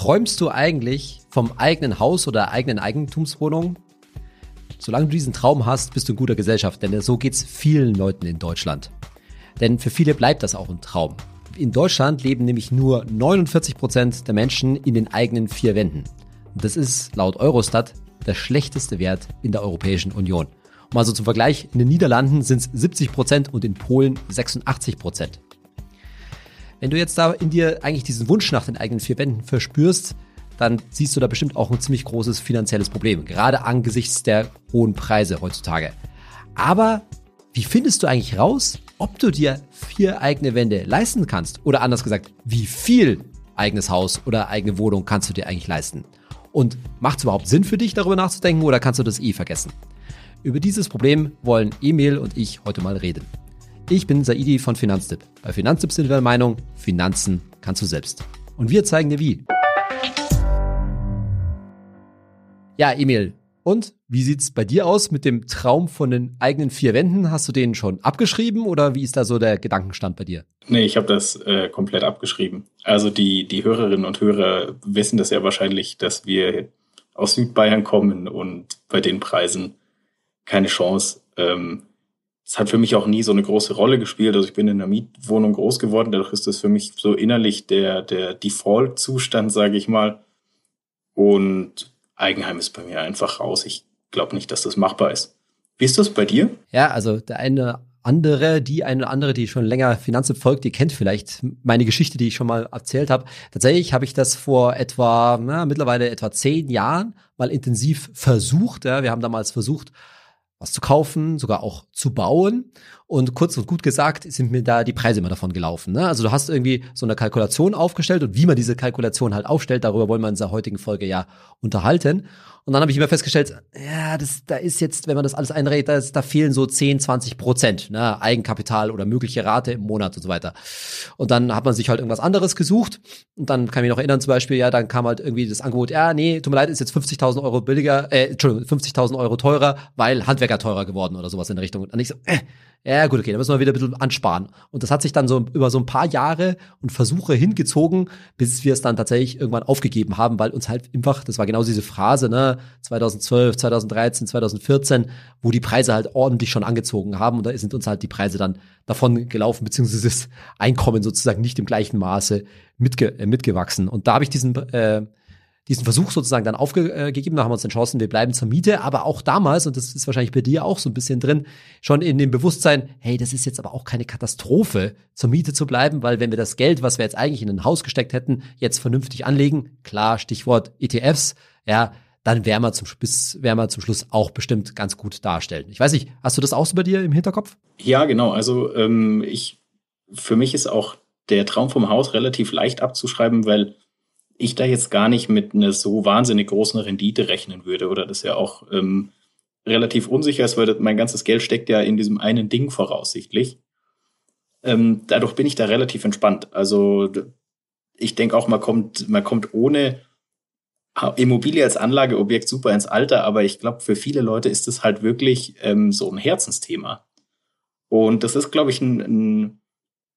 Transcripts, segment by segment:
Träumst du eigentlich vom eigenen Haus oder eigenen Eigentumswohnung? Solange du diesen Traum hast, bist du in guter Gesellschaft, denn so geht's vielen Leuten in Deutschland. Denn für viele bleibt das auch ein Traum. In Deutschland leben nämlich nur 49 Prozent der Menschen in den eigenen vier Wänden. Das ist laut Eurostat der schlechteste Wert in der Europäischen Union. Um also zum Vergleich, in den Niederlanden sind es 70 Prozent und in Polen 86 Prozent. Wenn du jetzt da in dir eigentlich diesen Wunsch nach den eigenen vier Wänden verspürst, dann siehst du da bestimmt auch ein ziemlich großes finanzielles Problem, gerade angesichts der hohen Preise heutzutage. Aber wie findest du eigentlich raus, ob du dir vier eigene Wände leisten kannst? Oder anders gesagt, wie viel eigenes Haus oder eigene Wohnung kannst du dir eigentlich leisten? Und macht es überhaupt Sinn für dich, darüber nachzudenken oder kannst du das eh vergessen? Über dieses Problem wollen Emil und ich heute mal reden. Ich bin Saidi von Finanztipp. Bei Finanztipp sind wir der Meinung, Finanzen kannst du selbst. Und wir zeigen dir wie. Ja, Emil, und wie sieht's bei dir aus mit dem Traum von den eigenen vier Wänden? Hast du den schon abgeschrieben oder wie ist da so der Gedankenstand bei dir? Nee, ich habe das äh, komplett abgeschrieben. Also die, die Hörerinnen und Hörer wissen das ja wahrscheinlich, dass wir aus Südbayern kommen und bei den Preisen keine Chance. Ähm, es hat für mich auch nie so eine große Rolle gespielt. Also ich bin in einer Mietwohnung groß geworden, dadurch ist das für mich so innerlich der, der Default-Zustand, sage ich mal. Und Eigenheim ist bei mir einfach raus. Ich glaube nicht, dass das machbar ist. Wie ist das bei dir? Ja, also der eine andere, die eine andere, die schon länger Finanzen folgt, die kennt vielleicht meine Geschichte, die ich schon mal erzählt habe. Tatsächlich habe ich das vor etwa, na, mittlerweile etwa zehn Jahren mal intensiv versucht. Ja. Wir haben damals versucht, was zu kaufen, sogar auch zu bauen. Und kurz und gut gesagt sind mir da die Preise immer davon gelaufen. Ne? Also du hast irgendwie so eine Kalkulation aufgestellt und wie man diese Kalkulation halt aufstellt, darüber wollen wir in dieser heutigen Folge ja unterhalten. Und dann habe ich immer festgestellt, ja, das, da ist jetzt, wenn man das alles einrät, da, da fehlen so 10, 20 Prozent, ne, Eigenkapital oder mögliche Rate im Monat und so weiter. Und dann hat man sich halt irgendwas anderes gesucht. Und dann kann ich mich noch erinnern, zum Beispiel, ja, dann kam halt irgendwie das Angebot, ja, nee, tut mir leid, ist jetzt 50.000 Euro billiger, äh, Entschuldigung, 50.000 Euro teurer, weil Handwerker teurer geworden oder sowas in der Richtung. Und ich so, äh, ja, gut, okay, da müssen wir wieder ein bisschen ansparen. Und das hat sich dann so über so ein paar Jahre und Versuche hingezogen, bis wir es dann tatsächlich irgendwann aufgegeben haben, weil uns halt einfach, das war genau diese Phrase, ne, 2012, 2013, 2014, wo die Preise halt ordentlich schon angezogen haben und da sind uns halt die Preise dann davon gelaufen, beziehungsweise das Einkommen sozusagen nicht im gleichen Maße mitge äh, mitgewachsen. Und da habe ich diesen äh, diesen Versuch sozusagen dann aufgegeben, da haben wir uns entschlossen, wir bleiben zur Miete, aber auch damals, und das ist wahrscheinlich bei dir auch so ein bisschen drin, schon in dem Bewusstsein, hey, das ist jetzt aber auch keine Katastrophe, zur Miete zu bleiben, weil wenn wir das Geld, was wir jetzt eigentlich in ein Haus gesteckt hätten, jetzt vernünftig anlegen, klar, Stichwort ETFs, ja, dann werden wir zum, bis, werden wir zum Schluss auch bestimmt ganz gut darstellen. Ich weiß nicht, hast du das auch so bei dir im Hinterkopf? Ja, genau. Also ähm, ich, für mich ist auch der Traum vom Haus relativ leicht abzuschreiben, weil ich da jetzt gar nicht mit einer so wahnsinnig großen Rendite rechnen würde oder das ja auch ähm, relativ unsicher ist, weil mein ganzes Geld steckt ja in diesem einen Ding voraussichtlich. Ähm, dadurch bin ich da relativ entspannt. Also ich denke auch, man kommt, man kommt ohne Immobilie als Anlageobjekt super ins Alter, aber ich glaube, für viele Leute ist das halt wirklich ähm, so ein Herzensthema. Und das ist, glaube ich, ein, ein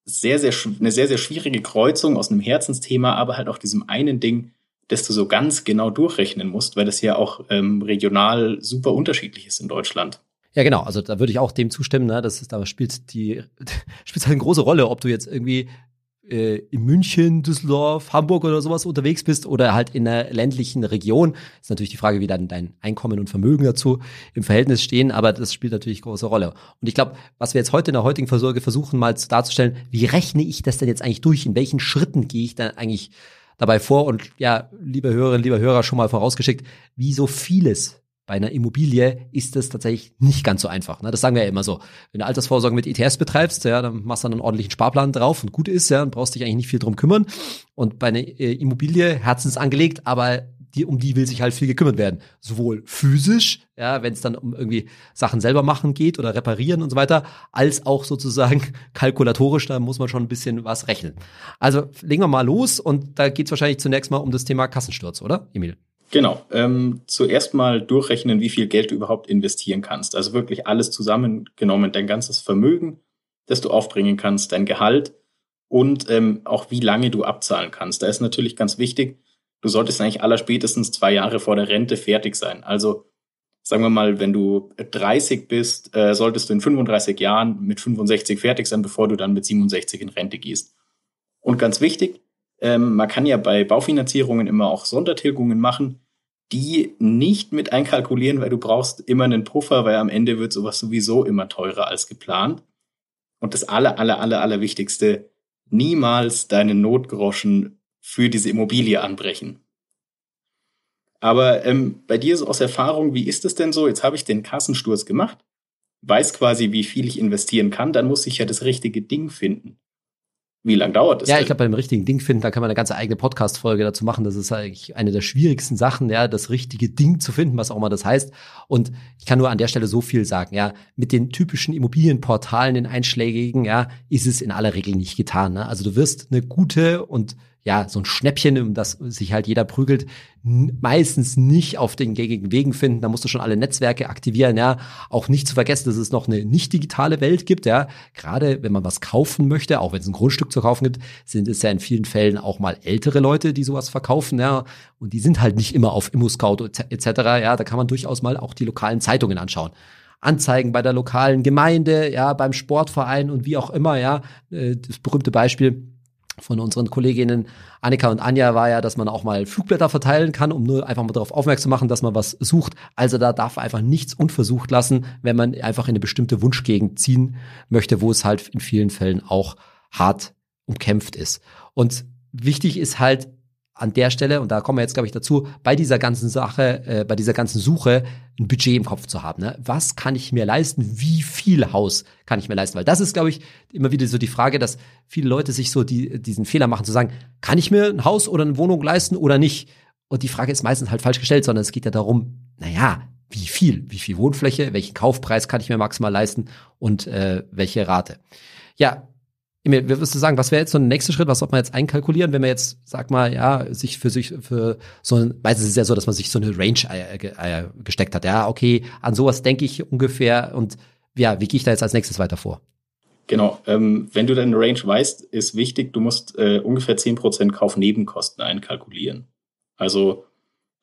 sehr, sehr, eine sehr, sehr schwierige Kreuzung aus einem Herzensthema, aber halt auch diesem einen Ding, das du so ganz genau durchrechnen musst, weil das ja auch ähm, regional super unterschiedlich ist in Deutschland. Ja, genau. Also da würde ich auch dem zustimmen. Ne? Das ist, da spielt die spielt halt eine große Rolle, ob du jetzt irgendwie äh, in München, Düsseldorf, Hamburg oder sowas unterwegs bist oder halt in einer ländlichen Region, ist natürlich die Frage, wie dann dein Einkommen und Vermögen dazu im Verhältnis stehen, aber das spielt natürlich große Rolle. Und ich glaube, was wir jetzt heute in der heutigen Versorge versuchen mal darzustellen, wie rechne ich das denn jetzt eigentlich durch? In welchen Schritten gehe ich dann eigentlich dabei vor? Und ja, liebe Hörerinnen, lieber Hörer, schon mal vorausgeschickt, wie so vieles bei einer Immobilie ist das tatsächlich nicht ganz so einfach. Ne? Das sagen wir ja immer so. Wenn du Altersvorsorge mit ETS betreibst, ja, dann machst du dann einen ordentlichen Sparplan drauf und gut ist, ja, und brauchst dich eigentlich nicht viel drum kümmern. Und bei einer äh, Immobilie, Herzens angelegt, aber die, um die will sich halt viel gekümmert werden. Sowohl physisch, ja, wenn es dann um irgendwie Sachen selber machen geht oder reparieren und so weiter, als auch sozusagen kalkulatorisch, da muss man schon ein bisschen was rechnen. Also legen wir mal los und da geht es wahrscheinlich zunächst mal um das Thema Kassensturz, oder, Emil? Genau. Ähm, zuerst mal durchrechnen, wie viel Geld du überhaupt investieren kannst. Also wirklich alles zusammengenommen, dein ganzes Vermögen, das du aufbringen kannst, dein Gehalt und ähm, auch wie lange du abzahlen kannst. Da ist natürlich ganz wichtig, du solltest eigentlich aller spätestens zwei Jahre vor der Rente fertig sein. Also sagen wir mal, wenn du 30 bist, äh, solltest du in 35 Jahren mit 65 fertig sein, bevor du dann mit 67 in Rente gehst. Und ganz wichtig, ähm, man kann ja bei Baufinanzierungen immer auch Sondertilgungen machen, die nicht mit einkalkulieren, weil du brauchst immer einen Puffer, weil am Ende wird sowas sowieso immer teurer als geplant. Und das aller, aller, aller, aller Wichtigste, niemals deinen Notgroschen für diese Immobilie anbrechen. Aber ähm, bei dir so aus Erfahrung, wie ist es denn so? Jetzt habe ich den Kassensturz gemacht, weiß quasi, wie viel ich investieren kann, dann muss ich ja das richtige Ding finden. Wie lange dauert das? Ja, denn? ich glaube, bei dem richtigen Ding finden, da kann man eine ganze eigene Podcast-Folge dazu machen. Das ist eigentlich eine der schwierigsten Sachen, ja, das richtige Ding zu finden, was auch immer das heißt. Und ich kann nur an der Stelle so viel sagen, ja, mit den typischen Immobilienportalen, den einschlägigen, ja, ist es in aller Regel nicht getan. Ne? Also du wirst eine gute und ja, so ein Schnäppchen, um das sich halt jeder prügelt, meistens nicht auf den gängigen Wegen finden. Da musst du schon alle Netzwerke aktivieren, ja. Auch nicht zu vergessen, dass es noch eine nicht digitale Welt gibt, ja. Gerade wenn man was kaufen möchte, auch wenn es ein Grundstück zu kaufen gibt, sind es ja in vielen Fällen auch mal ältere Leute, die sowas verkaufen, ja. Und die sind halt nicht immer auf ImmoScout etc., ja. Da kann man durchaus mal auch die lokalen Zeitungen anschauen. Anzeigen bei der lokalen Gemeinde, ja, beim Sportverein und wie auch immer, ja. Äh, das berühmte Beispiel, von unseren Kolleginnen Annika und Anja war ja, dass man auch mal Flugblätter verteilen kann, um nur einfach mal darauf aufmerksam zu machen, dass man was sucht. Also da darf einfach nichts unversucht lassen, wenn man einfach in eine bestimmte Wunschgegend ziehen möchte, wo es halt in vielen Fällen auch hart umkämpft ist. Und wichtig ist halt an der Stelle, und da kommen wir jetzt, glaube ich, dazu, bei dieser ganzen Sache, äh, bei dieser ganzen Suche ein Budget im Kopf zu haben. Ne? Was kann ich mir leisten? Wie viel Haus kann ich mir leisten? Weil das ist, glaube ich, immer wieder so die Frage, dass viele Leute sich so die, diesen Fehler machen, zu sagen, kann ich mir ein Haus oder eine Wohnung leisten oder nicht? Und die Frage ist meistens halt falsch gestellt, sondern es geht ja darum, naja, wie viel? Wie viel Wohnfläche? Welchen Kaufpreis kann ich mir maximal leisten? Und äh, welche Rate? Ja, Emil, würdest du sagen, was wäre jetzt so ein nächster Schritt? Was sollte man jetzt einkalkulieren, wenn man jetzt, sag mal, ja, sich für sich, für so ein, meistens ist es ja so, dass man sich so eine Range äh, äh, gesteckt hat. Ja, okay, an sowas denke ich ungefähr und ja, wie gehe ich da jetzt als nächstes weiter vor? Genau, ähm, wenn du deine Range weißt, ist wichtig, du musst äh, ungefähr zehn Prozent Kaufnebenkosten einkalkulieren. Also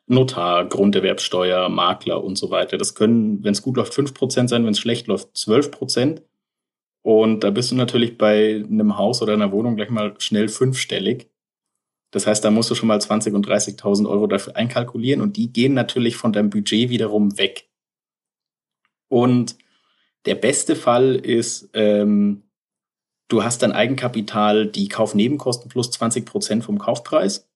Notar, Grunderwerbsteuer, Makler und so weiter. Das können, wenn es gut läuft, fünf Prozent sein, wenn es schlecht läuft, zwölf Prozent. Und da bist du natürlich bei einem Haus oder einer Wohnung gleich mal schnell fünfstellig. Das heißt, da musst du schon mal 20 und 30.000 Euro dafür einkalkulieren und die gehen natürlich von deinem Budget wiederum weg. Und der beste Fall ist, ähm, du hast dein Eigenkapital, die Kaufnebenkosten plus 20 Prozent vom Kaufpreis.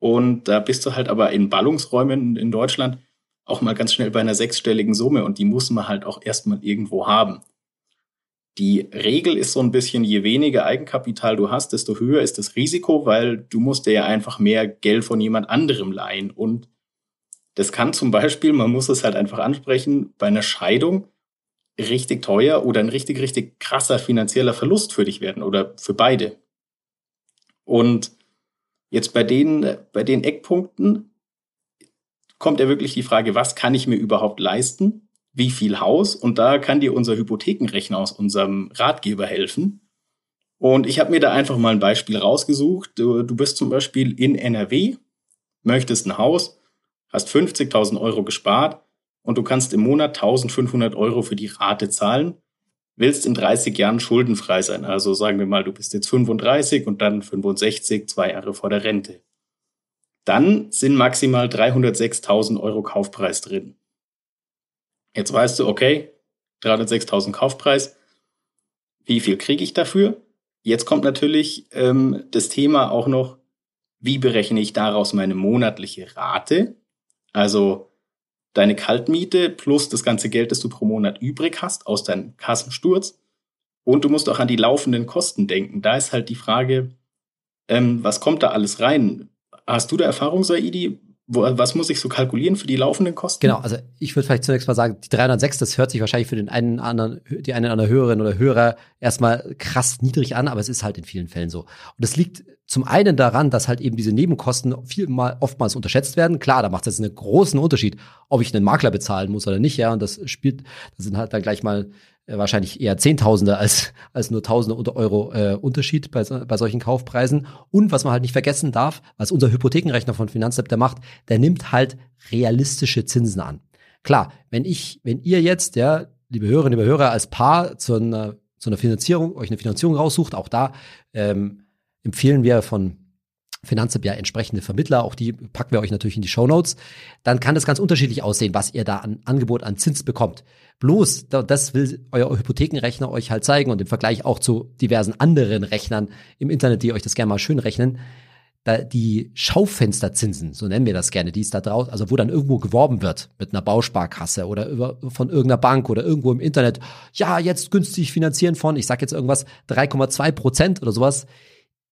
Und da bist du halt aber in Ballungsräumen in Deutschland auch mal ganz schnell bei einer sechsstelligen Summe und die muss man halt auch erstmal irgendwo haben. Die Regel ist so ein bisschen, je weniger Eigenkapital du hast, desto höher ist das Risiko, weil du musst dir ja einfach mehr Geld von jemand anderem leihen. Und das kann zum Beispiel, man muss es halt einfach ansprechen, bei einer Scheidung richtig teuer oder ein richtig, richtig krasser finanzieller Verlust für dich werden oder für beide. Und jetzt bei den, bei den Eckpunkten kommt ja wirklich die Frage, was kann ich mir überhaupt leisten? Wie viel Haus. Und da kann dir unser Hypothekenrechner aus unserem Ratgeber helfen. Und ich habe mir da einfach mal ein Beispiel rausgesucht. Du, du bist zum Beispiel in NRW, möchtest ein Haus, hast 50.000 Euro gespart und du kannst im Monat 1.500 Euro für die Rate zahlen, willst in 30 Jahren schuldenfrei sein. Also sagen wir mal, du bist jetzt 35 und dann 65, zwei Jahre vor der Rente. Dann sind maximal 306.000 Euro Kaufpreis drin. Jetzt weißt du, okay, 306.000 Kaufpreis. Wie viel kriege ich dafür? Jetzt kommt natürlich ähm, das Thema auch noch, wie berechne ich daraus meine monatliche Rate? Also deine Kaltmiete plus das ganze Geld, das du pro Monat übrig hast aus deinem Kassensturz. Und du musst auch an die laufenden Kosten denken. Da ist halt die Frage, ähm, was kommt da alles rein? Hast du da Erfahrung, Saidi? Wo, was muss ich so kalkulieren für die laufenden Kosten? Genau, also ich würde vielleicht zunächst mal sagen, die 306, das hört sich wahrscheinlich für den einen anderen, die einen oder andere Hörerin oder Hörer erstmal krass niedrig an, aber es ist halt in vielen Fällen so. Und das liegt zum einen daran, dass halt eben diese Nebenkosten vielmal oftmals unterschätzt werden. Klar, da macht es jetzt einen großen Unterschied, ob ich einen Makler bezahlen muss oder nicht, ja. Und das spielt, das sind halt dann gleich mal wahrscheinlich eher Zehntausende als, als nur Tausende Euro äh, Unterschied bei, bei solchen Kaufpreisen. Und was man halt nicht vergessen darf, was unser Hypothekenrechner von Finanzlab der macht, der nimmt halt realistische Zinsen an. Klar, wenn ich, wenn ihr jetzt, ja, liebe Hörerinnen, liebe Hörer, als Paar zu einer, zu einer Finanzierung, euch eine Finanzierung raussucht, auch da ähm, empfehlen wir von Finanzapp ja entsprechende Vermittler, auch die packen wir euch natürlich in die Show Notes, dann kann das ganz unterschiedlich aussehen, was ihr da an Angebot an Zins bekommt. Bloß, das will euer Hypothekenrechner euch halt zeigen und im Vergleich auch zu diversen anderen Rechnern im Internet, die euch das gerne mal schön rechnen, da die Schaufensterzinsen, so nennen wir das gerne, die ist da draußen, also wo dann irgendwo geworben wird mit einer Bausparkasse oder über, von irgendeiner Bank oder irgendwo im Internet, ja, jetzt günstig finanzieren von, ich sag jetzt irgendwas, 3,2 Prozent oder sowas,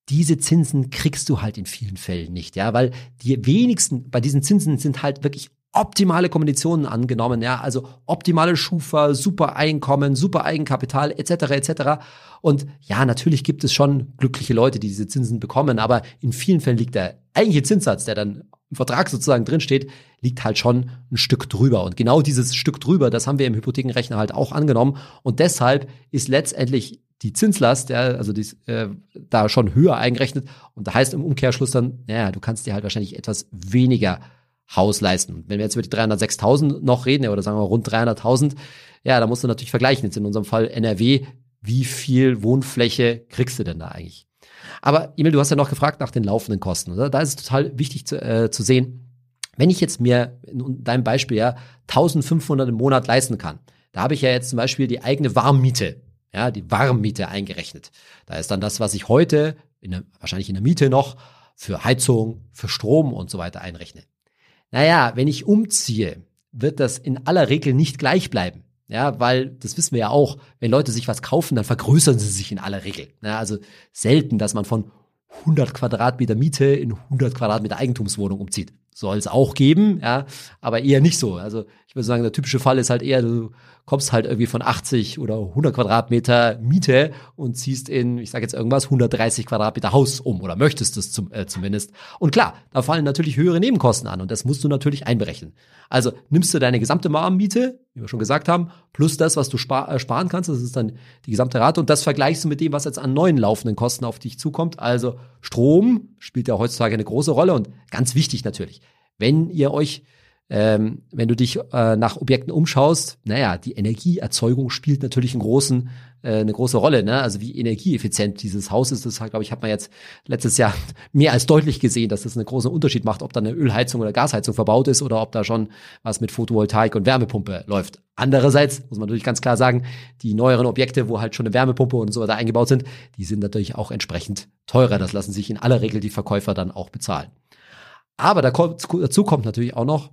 diese Zinsen kriegst du halt in vielen Fällen nicht, ja, weil die wenigsten bei diesen Zinsen sind halt wirklich optimale Kombinationen angenommen, ja, also optimale Schufa, super Einkommen, super Eigenkapital etc. etc. Und ja, natürlich gibt es schon glückliche Leute, die diese Zinsen bekommen, aber in vielen Fällen liegt der eigentliche Zinssatz, der dann im Vertrag sozusagen drinsteht, liegt halt schon ein Stück drüber. Und genau dieses Stück drüber, das haben wir im Hypothekenrechner halt auch angenommen. Und deshalb ist letztendlich die Zinslast, ja, also die ist äh, da schon höher eingerechnet. Und da heißt im Umkehrschluss dann, naja, du kannst dir halt wahrscheinlich etwas weniger Haus leisten. Wenn wir jetzt über die 306.000 noch reden, oder sagen wir rund 300.000, ja, da musst du natürlich vergleichen. Jetzt in unserem Fall NRW, wie viel Wohnfläche kriegst du denn da eigentlich? Aber Emil, du hast ja noch gefragt nach den laufenden Kosten. Oder? Da ist es total wichtig zu, äh, zu sehen, wenn ich jetzt mir in deinem Beispiel ja 1500 im Monat leisten kann, da habe ich ja jetzt zum Beispiel die eigene Warmmiete ja, die Warmmiete eingerechnet. Da ist dann das, was ich heute in der, wahrscheinlich in der Miete noch für Heizung, für Strom und so weiter einrechne. Naja, wenn ich umziehe, wird das in aller Regel nicht gleich bleiben. Ja, weil das wissen wir ja auch, wenn Leute sich was kaufen, dann vergrößern sie sich in aller Regel. Ja, also selten, dass man von 100 Quadratmeter Miete in 100 Quadratmeter Eigentumswohnung umzieht. Soll es auch geben, ja, aber eher nicht so. Also ich würde sagen, der typische Fall ist halt eher, du kommst halt irgendwie von 80 oder 100 Quadratmeter Miete und ziehst in, ich sage jetzt irgendwas, 130 Quadratmeter Haus um oder möchtest es zum, äh, zumindest. Und klar, da fallen natürlich höhere Nebenkosten an und das musst du natürlich einberechnen. Also nimmst du deine gesamte Warmmiete, wie wir schon gesagt haben, plus das, was du spar äh, sparen kannst, das ist dann die gesamte Rate und das vergleichst du mit dem, was jetzt an neuen laufenden Kosten auf dich zukommt. Also Strom spielt ja heutzutage eine große Rolle und ganz wichtig natürlich, wenn ihr euch ähm, wenn du dich äh, nach Objekten umschaust, naja, die Energieerzeugung spielt natürlich einen großen, äh, eine große Rolle. Ne? Also wie energieeffizient dieses Haus ist, das glaube ich, hat man jetzt letztes Jahr mehr als deutlich gesehen, dass das einen großen Unterschied macht, ob da eine Ölheizung oder Gasheizung verbaut ist oder ob da schon was mit Photovoltaik und Wärmepumpe läuft. Andererseits muss man natürlich ganz klar sagen, die neueren Objekte, wo halt schon eine Wärmepumpe und so weiter eingebaut sind, die sind natürlich auch entsprechend teurer. Das lassen sich in aller Regel die Verkäufer dann auch bezahlen. Aber dazu kommt natürlich auch noch,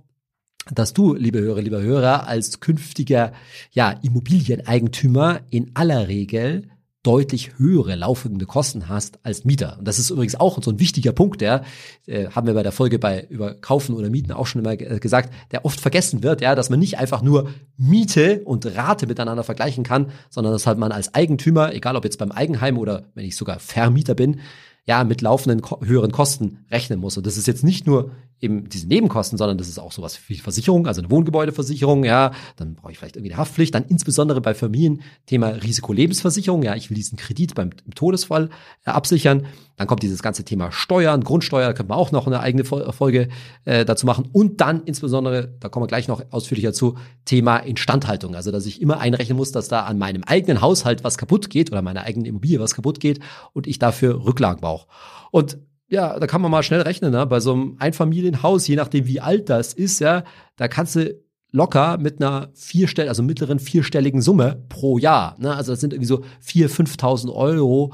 dass du, liebe Hörer, lieber Hörer, als künftiger ja, Immobilieneigentümer in aller Regel deutlich höhere laufende Kosten hast als Mieter. Und das ist übrigens auch so ein wichtiger Punkt, der äh, haben wir bei der Folge bei über Kaufen oder Mieten auch schon immer äh, gesagt, der oft vergessen wird, ja, dass man nicht einfach nur Miete und Rate miteinander vergleichen kann, sondern dass halt man als Eigentümer, egal ob jetzt beim Eigenheim oder wenn ich sogar Vermieter bin, ja, mit laufenden höheren Kosten rechnen muss. Und das ist jetzt nicht nur eben diese Nebenkosten, sondern das ist auch sowas wie Versicherung, also eine Wohngebäudeversicherung, ja, dann brauche ich vielleicht irgendwie eine Haftpflicht, dann insbesondere bei Familien Thema Risikolebensversicherung, ja, ich will diesen Kredit beim Todesfall äh, absichern, dann kommt dieses ganze Thema Steuern, Grundsteuer, da könnte man auch noch eine eigene Folge äh, dazu machen und dann insbesondere, da kommen wir gleich noch ausführlicher zu, Thema Instandhaltung, also dass ich immer einrechnen muss, dass da an meinem eigenen Haushalt was kaputt geht oder meiner eigenen Immobilie was kaputt geht und ich dafür Rücklagen brauche. Und ja, da kann man mal schnell rechnen, ne? bei so einem Einfamilienhaus, je nachdem wie alt das ist, ja, da kannst du locker mit einer vierstell also mittleren vierstelligen Summe pro Jahr, ne? also das sind irgendwie so 4.000, 5.000 Euro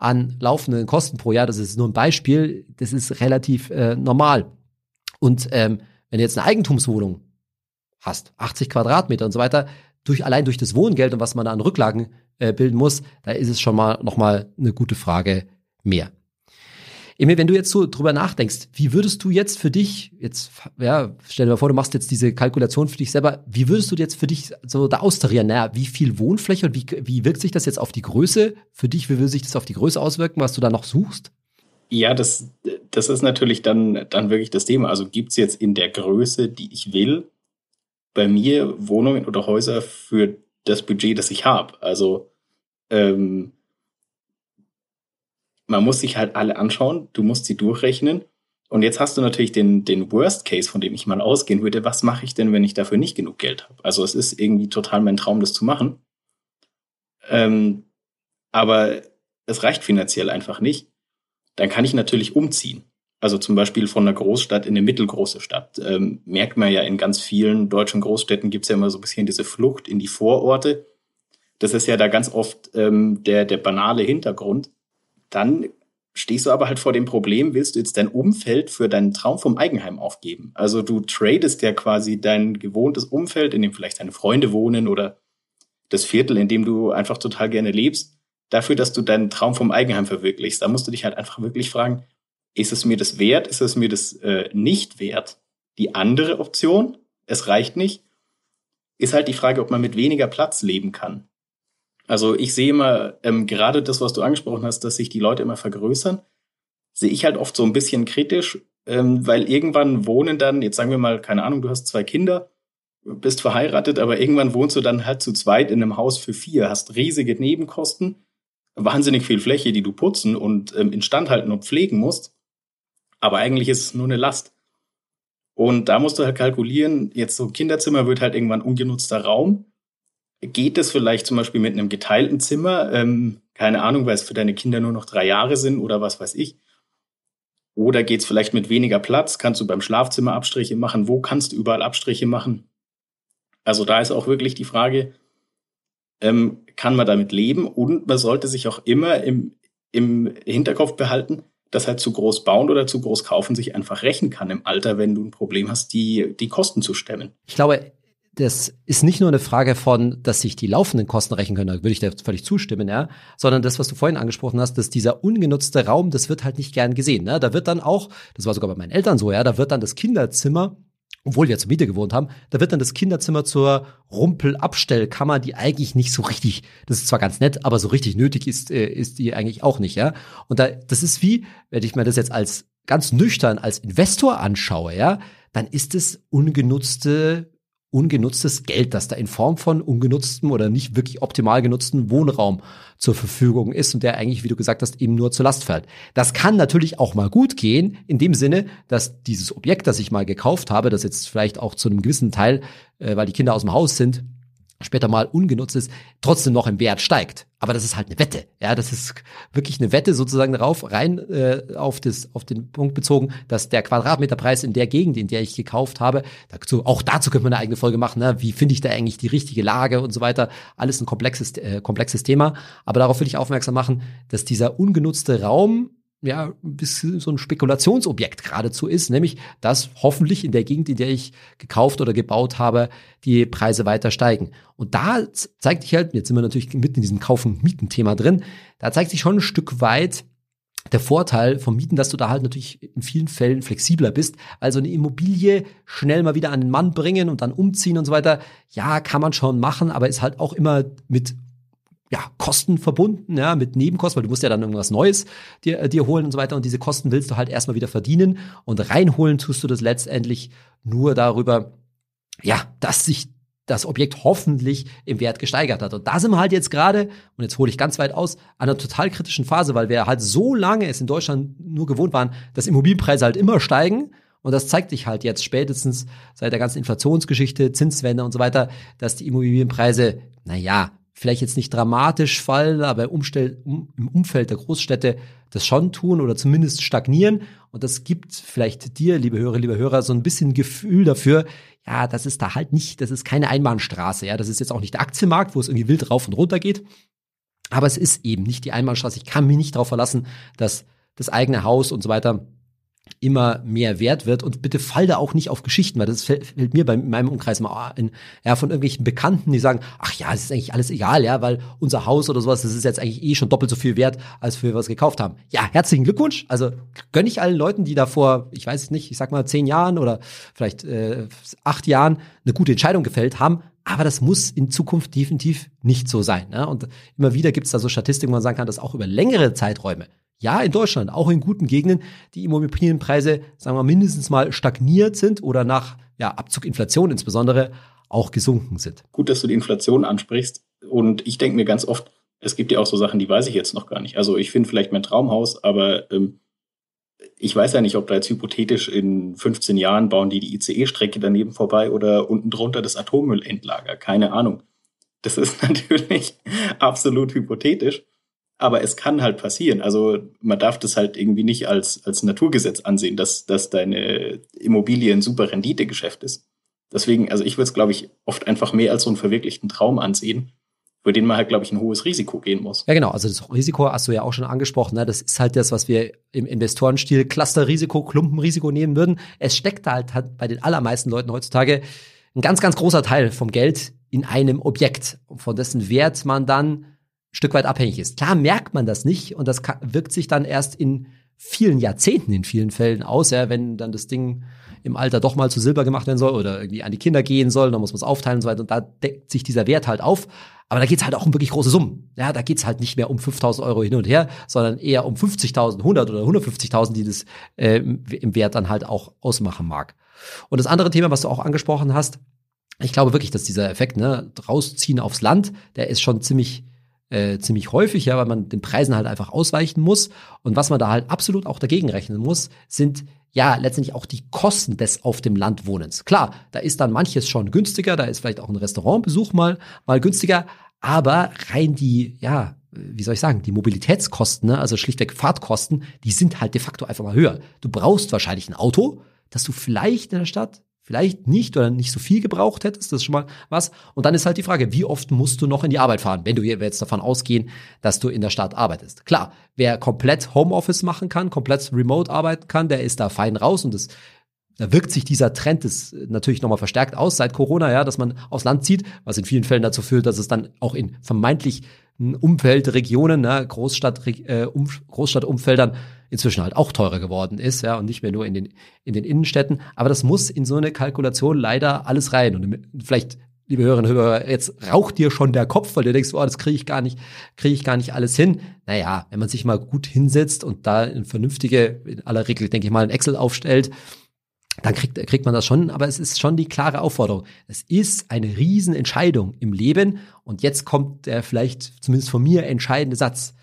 an laufenden Kosten pro Jahr, das ist nur ein Beispiel, das ist relativ äh, normal. Und ähm, wenn du jetzt eine Eigentumswohnung hast, 80 Quadratmeter und so weiter, durch allein durch das Wohngeld und was man da an Rücklagen äh, bilden muss, da ist es schon mal noch mal eine gute Frage mehr. Emil, wenn du jetzt so drüber nachdenkst, wie würdest du jetzt für dich, jetzt, ja, stell dir mal vor, du machst jetzt diese Kalkulation für dich selber, wie würdest du jetzt für dich so da austarieren? Naja, wie viel Wohnfläche und wie, wie wirkt sich das jetzt auf die Größe für dich? Wie will sich das auf die Größe auswirken, was du da noch suchst? Ja, das, das ist natürlich dann, dann wirklich das Thema. Also gibt es jetzt in der Größe, die ich will, bei mir Wohnungen oder Häuser für das Budget, das ich habe. Also ähm, man muss sich halt alle anschauen, du musst sie durchrechnen. Und jetzt hast du natürlich den, den Worst Case, von dem ich mal ausgehen würde. Was mache ich denn, wenn ich dafür nicht genug Geld habe? Also es ist irgendwie total mein Traum, das zu machen. Ähm, aber es reicht finanziell einfach nicht. Dann kann ich natürlich umziehen. Also zum Beispiel von einer Großstadt in eine mittelgroße Stadt. Ähm, merkt man ja in ganz vielen deutschen Großstädten gibt es ja immer so ein bisschen diese Flucht in die Vororte. Das ist ja da ganz oft ähm, der, der banale Hintergrund. Dann stehst du aber halt vor dem Problem, willst du jetzt dein Umfeld für deinen Traum vom Eigenheim aufgeben? Also du tradest ja quasi dein gewohntes Umfeld, in dem vielleicht deine Freunde wohnen oder das Viertel, in dem du einfach total gerne lebst, dafür, dass du deinen Traum vom Eigenheim verwirklichst. Da musst du dich halt einfach wirklich fragen, ist es mir das wert? Ist es mir das äh, nicht wert? Die andere Option, es reicht nicht, ist halt die Frage, ob man mit weniger Platz leben kann. Also ich sehe immer, ähm, gerade das, was du angesprochen hast, dass sich die Leute immer vergrößern, sehe ich halt oft so ein bisschen kritisch, ähm, weil irgendwann wohnen dann, jetzt sagen wir mal, keine Ahnung, du hast zwei Kinder, bist verheiratet, aber irgendwann wohnst du dann halt zu zweit in einem Haus für vier, hast riesige Nebenkosten, wahnsinnig viel Fläche, die du putzen und ähm, instand halten und pflegen musst. Aber eigentlich ist es nur eine Last. Und da musst du halt kalkulieren, jetzt so Kinderzimmer wird halt irgendwann ungenutzter Raum. Geht es vielleicht zum Beispiel mit einem geteilten Zimmer? Ähm, keine Ahnung, weil es für deine Kinder nur noch drei Jahre sind oder was weiß ich. Oder geht es vielleicht mit weniger Platz? Kannst du beim Schlafzimmer Abstriche machen? Wo kannst du überall Abstriche machen? Also da ist auch wirklich die Frage, ähm, kann man damit leben? Und man sollte sich auch immer im, im Hinterkopf behalten, dass halt zu groß bauen oder zu groß kaufen sich einfach rächen kann im Alter, wenn du ein Problem hast, die, die Kosten zu stemmen. Ich glaube, das ist nicht nur eine Frage von, dass sich die laufenden Kosten rächen können, da würde ich dir völlig zustimmen, ja, sondern das, was du vorhin angesprochen hast, dass dieser ungenutzte Raum, das wird halt nicht gern gesehen, ne? Da wird dann auch, das war sogar bei meinen Eltern so, ja, da wird dann das Kinderzimmer obwohl wir zur Miete gewohnt haben, da wird dann das Kinderzimmer zur Rumpelabstellkammer, die eigentlich nicht so richtig, das ist zwar ganz nett, aber so richtig nötig ist, äh, ist die eigentlich auch nicht, ja. Und da, das ist wie, wenn ich mir das jetzt als ganz nüchtern als Investor anschaue, ja, dann ist es ungenutzte ungenutztes Geld, das da in Form von ungenutztem oder nicht wirklich optimal genutzten Wohnraum zur Verfügung ist und der eigentlich, wie du gesagt hast, eben nur zur Last fällt. Das kann natürlich auch mal gut gehen, in dem Sinne, dass dieses Objekt, das ich mal gekauft habe, das jetzt vielleicht auch zu einem gewissen Teil, äh, weil die Kinder aus dem Haus sind, später mal ungenutzt ist, trotzdem noch im Wert steigt. Aber das ist halt eine Wette. Ja, das ist wirklich eine Wette sozusagen darauf, rein äh, auf, das, auf den Punkt bezogen, dass der Quadratmeterpreis in der Gegend, in der ich gekauft habe, dazu, auch dazu könnte man eine eigene Folge machen, ne? wie finde ich da eigentlich die richtige Lage und so weiter. Alles ein komplexes, äh, komplexes Thema. Aber darauf will ich aufmerksam machen, dass dieser ungenutzte Raum ja, bis so ein Spekulationsobjekt geradezu ist, nämlich dass hoffentlich in der Gegend, in der ich gekauft oder gebaut habe, die Preise weiter steigen. Und da zeigt sich halt, jetzt sind wir natürlich mitten in diesem Kauf- und Mieten-Thema drin, da zeigt sich schon ein Stück weit der Vorteil vom Mieten, dass du da halt natürlich in vielen Fällen flexibler bist, weil so eine Immobilie schnell mal wieder an den Mann bringen und dann umziehen und so weiter, ja, kann man schon machen, aber ist halt auch immer mit ja, Kosten verbunden, ja, mit Nebenkosten, weil du musst ja dann irgendwas Neues dir, äh, dir holen und so weiter. Und diese Kosten willst du halt erstmal wieder verdienen. Und reinholen tust du das letztendlich nur darüber, ja, dass sich das Objekt hoffentlich im Wert gesteigert hat. Und da sind wir halt jetzt gerade, und jetzt hole ich ganz weit aus, an einer total kritischen Phase, weil wir halt so lange es in Deutschland nur gewohnt waren, dass Immobilienpreise halt immer steigen. Und das zeigt sich halt jetzt spätestens seit der ganzen Inflationsgeschichte, Zinswende und so weiter, dass die Immobilienpreise, na ja, vielleicht jetzt nicht dramatisch fallen, aber im Umfeld der Großstädte das schon tun oder zumindest stagnieren. Und das gibt vielleicht dir, liebe Hörer, liebe Hörer, so ein bisschen Gefühl dafür, ja, das ist da halt nicht, das ist keine Einbahnstraße, ja, das ist jetzt auch nicht der Aktienmarkt, wo es irgendwie wild rauf und runter geht. Aber es ist eben nicht die Einbahnstraße. Ich kann mich nicht darauf verlassen, dass das eigene Haus und so weiter immer mehr wert wird und bitte fall da auch nicht auf Geschichten, weil das fällt, fällt mir bei meinem Umkreis mal in, ja, von irgendwelchen Bekannten, die sagen, ach ja, es ist eigentlich alles egal, ja, weil unser Haus oder sowas, das ist jetzt eigentlich eh schon doppelt so viel wert, als wir was gekauft haben. Ja, herzlichen Glückwunsch. Also gönne ich allen Leuten, die da vor, ich weiß es nicht, ich sag mal zehn Jahren oder vielleicht äh, acht Jahren eine gute Entscheidung gefällt haben, aber das muss in Zukunft definitiv nicht so sein. Ne? Und immer wieder gibt es da so Statistiken, wo man sagen kann, dass auch über längere Zeiträume ja, in Deutschland, auch in guten Gegenden, die Immobilienpreise, sagen wir, mindestens mal stagniert sind oder nach ja, Abzug Inflation insbesondere auch gesunken sind. Gut, dass du die Inflation ansprichst. Und ich denke mir ganz oft, es gibt ja auch so Sachen, die weiß ich jetzt noch gar nicht. Also ich finde vielleicht mein Traumhaus, aber ähm, ich weiß ja nicht, ob da jetzt hypothetisch in 15 Jahren bauen die die ICE-Strecke daneben vorbei oder unten drunter das Atommüllendlager. Keine Ahnung. Das ist natürlich absolut hypothetisch, aber es kann halt passieren. Also man darf das halt irgendwie nicht als, als Naturgesetz ansehen, dass, dass deine Immobilie ein super Renditegeschäft ist. Deswegen, also ich würde es, glaube ich, oft einfach mehr als so einen verwirklichten Traum ansehen für den man halt, glaube ich, ein hohes Risiko gehen muss. Ja, genau. Also das Risiko hast du ja auch schon angesprochen. Ne? Das ist halt das, was wir im Investorenstil Clusterrisiko, Klumpenrisiko nehmen würden. Es steckt halt, halt bei den allermeisten Leuten heutzutage ein ganz, ganz großer Teil vom Geld in einem Objekt, von dessen Wert man dann Stück weit abhängig ist. Klar merkt man das nicht und das wirkt sich dann erst in vielen Jahrzehnten in vielen Fällen aus, ja, wenn dann das Ding im Alter doch mal zu Silber gemacht werden soll oder irgendwie an die Kinder gehen soll, dann muss man es aufteilen und so weiter. Und da deckt sich dieser Wert halt auf. Aber da geht's halt auch um wirklich große Summen. Ja, da geht's halt nicht mehr um 5.000 Euro hin und her, sondern eher um 50.000, 100 oder 150.000, die das äh, im Wert dann halt auch ausmachen mag. Und das andere Thema, was du auch angesprochen hast, ich glaube wirklich, dass dieser Effekt, ne, rausziehen aufs Land, der ist schon ziemlich äh, ziemlich häufig, ja, weil man den Preisen halt einfach ausweichen muss. Und was man da halt absolut auch dagegen rechnen muss, sind ja letztendlich auch die Kosten des auf dem Land Wohnens. Klar, da ist dann manches schon günstiger, da ist vielleicht auch ein Restaurantbesuch mal, mal günstiger, aber rein die, ja, wie soll ich sagen, die Mobilitätskosten, ne, also schlichtweg Fahrtkosten, die sind halt de facto einfach mal höher. Du brauchst wahrscheinlich ein Auto, das du vielleicht in der Stadt vielleicht nicht oder nicht so viel gebraucht hättest, das ist schon mal was. Und dann ist halt die Frage, wie oft musst du noch in die Arbeit fahren, wenn du jetzt davon ausgehen, dass du in der Stadt arbeitest. Klar, wer komplett Homeoffice machen kann, komplett remote arbeiten kann, der ist da fein raus und das da wirkt sich dieser Trend ist natürlich nochmal verstärkt aus seit Corona, ja, dass man aufs Land zieht, was in vielen Fällen dazu führt, dass es dann auch in vermeintlich Umfeldregionen, ne, Großstadt, äh, um, Großstadtumfeldern inzwischen halt auch teurer geworden ist, ja, und nicht mehr nur in den, in den Innenstädten. Aber das muss in so eine Kalkulation leider alles rein. Und vielleicht, liebe Hörerinnen und Hörer, jetzt raucht dir schon der Kopf, weil du denkst, oh, das kriege ich gar nicht, kriege ich gar nicht alles hin. Naja, wenn man sich mal gut hinsetzt und da in vernünftige, in aller Regel, denke ich mal, ein Excel aufstellt, dann kriegt, kriegt man das schon, aber es ist schon die klare Aufforderung. Es ist eine Riesenentscheidung im Leben und jetzt kommt der vielleicht zumindest von mir entscheidende Satz.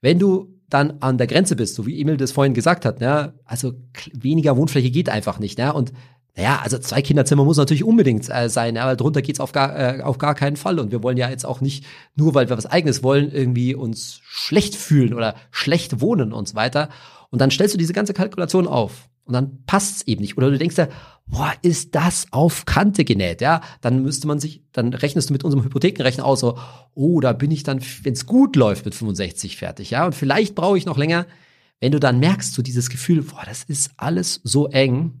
Wenn du dann an der Grenze bist, so wie Emil das vorhin gesagt hat, ne, also weniger Wohnfläche geht einfach nicht, ne, und naja, also zwei Kinderzimmer muss natürlich unbedingt äh, sein, aber drunter geht's auf gar, äh, auf gar keinen Fall. Und wir wollen ja jetzt auch nicht, nur weil wir was eigenes wollen, irgendwie uns schlecht fühlen oder schlecht wohnen und so weiter. Und dann stellst du diese ganze Kalkulation auf. Und dann passt's eben nicht. Oder du denkst ja, boah, ist das auf Kante genäht, ja? Dann müsste man sich, dann rechnest du mit unserem Hypothekenrechner aus, so, oh, da bin ich dann, wenn's gut läuft, mit 65 fertig, ja? Und vielleicht brauche ich noch länger. Wenn du dann merkst, so dieses Gefühl, boah, das ist alles so eng,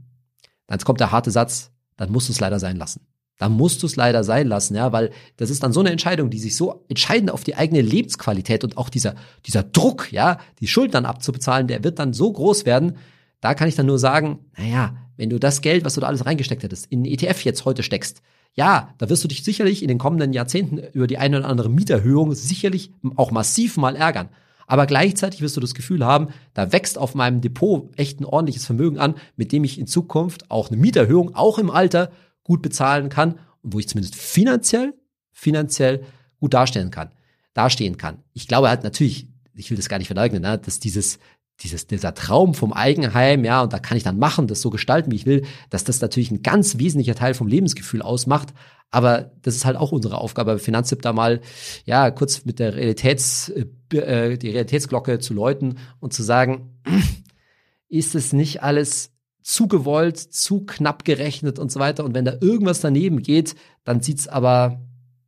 dann kommt der harte Satz, dann musst du es leider sein lassen. Dann musst du es leider sein lassen, ja, weil das ist dann so eine Entscheidung, die sich so entscheidend auf die eigene Lebensqualität und auch dieser, dieser Druck, ja, die Schulden abzubezahlen, der wird dann so groß werden, da kann ich dann nur sagen, naja, wenn du das Geld, was du da alles reingesteckt hättest, in den ETF jetzt heute steckst, ja, da wirst du dich sicherlich in den kommenden Jahrzehnten über die eine oder andere Mieterhöhung sicherlich auch massiv mal ärgern. Aber gleichzeitig wirst du das Gefühl haben, da wächst auf meinem Depot echt ein ordentliches Vermögen an, mit dem ich in Zukunft auch eine Mieterhöhung, auch im Alter, gut bezahlen kann und wo ich zumindest finanziell, finanziell gut darstellen kann, dastehen kann. Ich glaube halt natürlich, ich will das gar nicht verleugnen, ne, dass dieses, dieses, dieser Traum vom Eigenheim, ja, und da kann ich dann machen, das so gestalten, wie ich will, dass das natürlich ein ganz wesentlicher Teil vom Lebensgefühl ausmacht. Aber das ist halt auch unsere Aufgabe bei Finanztipp da mal, ja, kurz mit der Realitäts, äh, äh die Realitätsglocke zu läuten und zu sagen, ist es nicht alles zu gewollt, zu knapp gerechnet und so weiter. Und wenn da irgendwas daneben geht, dann sieht's aber,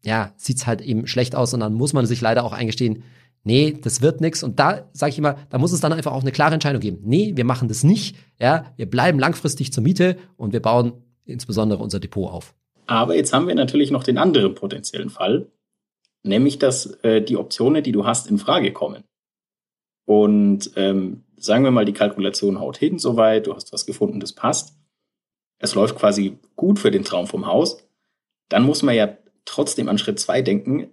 ja, sieht's halt eben schlecht aus und dann muss man sich leider auch eingestehen, nee, das wird nichts. Und da sage ich immer, da muss es dann einfach auch eine klare Entscheidung geben. Nee, wir machen das nicht. Ja, wir bleiben langfristig zur Miete und wir bauen insbesondere unser Depot auf. Aber jetzt haben wir natürlich noch den anderen potenziellen Fall, nämlich dass äh, die Optionen, die du hast, in Frage kommen. Und ähm, sagen wir mal, die Kalkulation haut hin soweit, du hast was gefunden, das passt. Es läuft quasi gut für den Traum vom Haus. Dann muss man ja trotzdem an Schritt zwei denken,